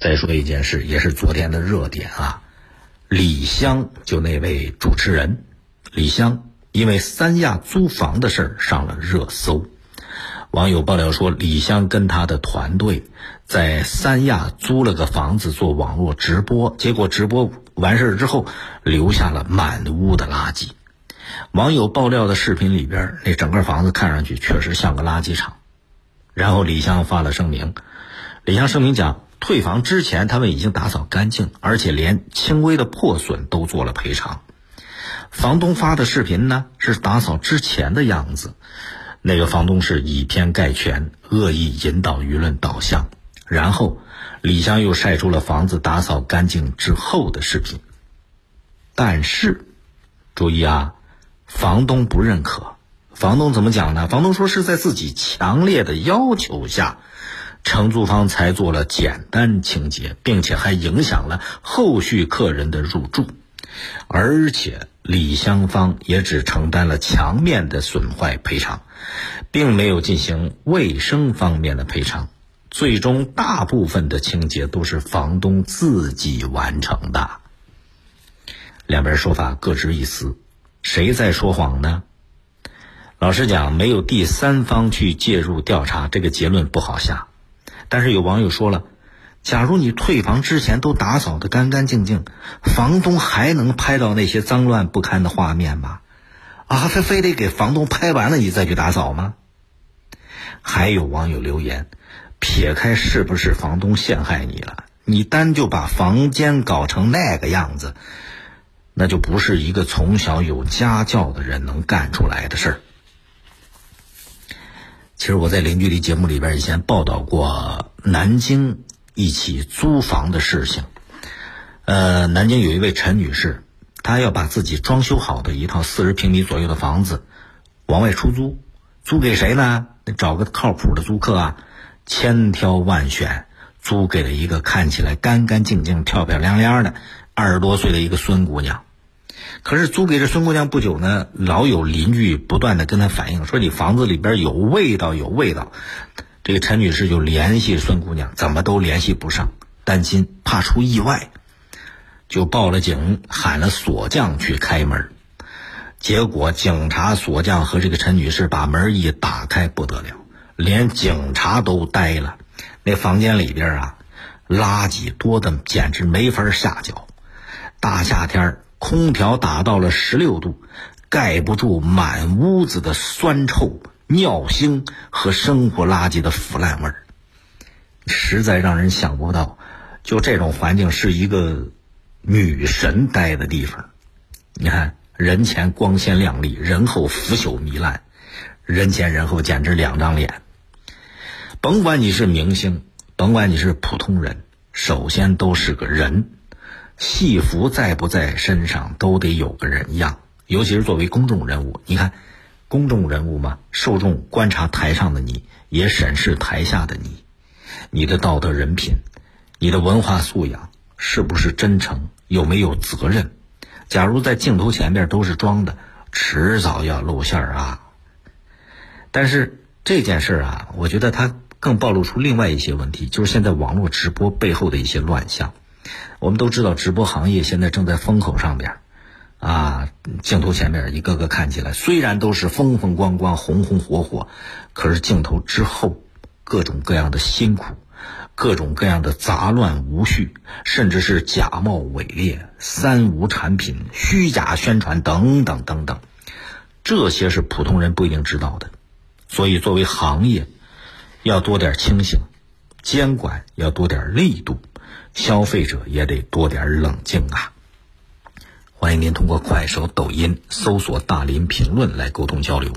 再说一件事，也是昨天的热点啊，李湘就那位主持人，李湘因为三亚租房的事儿上了热搜。网友爆料说，李湘跟他的团队在三亚租了个房子做网络直播，结果直播完事儿之后，留下了满屋的垃圾。网友爆料的视频里边，那整个房子看上去确实像个垃圾场。然后李湘发了声明，李湘声明讲，退房之前他们已经打扫干净，而且连轻微的破损都做了赔偿。房东发的视频呢，是打扫之前的样子。那个房东是以偏概全，恶意引导舆论导向。然后，李湘又晒出了房子打扫干净之后的视频。但是，注意啊，房东不认可。房东怎么讲呢？房东说是在自己强烈的要求下，承租方才做了简单清洁，并且还影响了后续客人的入住，而且。李湘方也只承担了墙面的损坏赔偿，并没有进行卫生方面的赔偿。最终，大部分的清洁都是房东自己完成的。两边说法各执一词，谁在说谎呢？老实讲，没有第三方去介入调查，这个结论不好下。但是有网友说了。假如你退房之前都打扫的干干净净，房东还能拍到那些脏乱不堪的画面吗？啊，他非得给房东拍完了你再去打扫吗？还有网友留言，撇开是不是房东陷害你了，你单就把房间搞成那个样子，那就不是一个从小有家教的人能干出来的事儿。其实我在零距离节目里边以前报道过南京。一起租房的事情，呃，南京有一位陈女士，她要把自己装修好的一套四十平米左右的房子往外出租，租给谁呢？找个靠谱的租客啊，千挑万选，租给了一个看起来干干净净、漂漂亮亮的二十多岁的一个孙姑娘。可是租给这孙姑娘不久呢，老有邻居不断的跟她反映说：“你房子里边有味道，有味道。”这个陈女士就联系孙姑娘，怎么都联系不上，担心怕出意外，就报了警，喊了锁匠去开门。结果警察、锁匠和这个陈女士把门一打开，不得了，连警察都呆了。那房间里边啊，垃圾多的简直没法下脚。大夏天，空调打到了十六度，盖不住满屋子的酸臭。尿腥和生活垃圾的腐烂味儿，实在让人想不到，就这种环境是一个女神待的地方。你看，人前光鲜亮丽，人后腐朽糜烂，人前人后简直两张脸。甭管你是明星，甭管你是普通人，首先都是个人。戏服在不在身上，都得有个人样。尤其是作为公众人物，你看。公众人物嘛，受众观察台上的你，也审视台下的你，你的道德人品，你的文化素养是不是真诚，有没有责任？假如在镜头前面都是装的，迟早要露馅儿啊。但是这件事儿啊，我觉得它更暴露出另外一些问题，就是现在网络直播背后的一些乱象。我们都知道，直播行业现在正在风口上边。啊，镜头前面一个个看起来虽然都是风风光光、红红火火，可是镜头之后，各种各样的辛苦，各种各样的杂乱无序，甚至是假冒伪劣、三无产品、虚假宣传等等等等，这些是普通人不一定知道的。所以，作为行业，要多点清醒，监管要多点力度，消费者也得多点冷静啊。欢迎您通过快手、抖音搜索“大林评论”来沟通交流。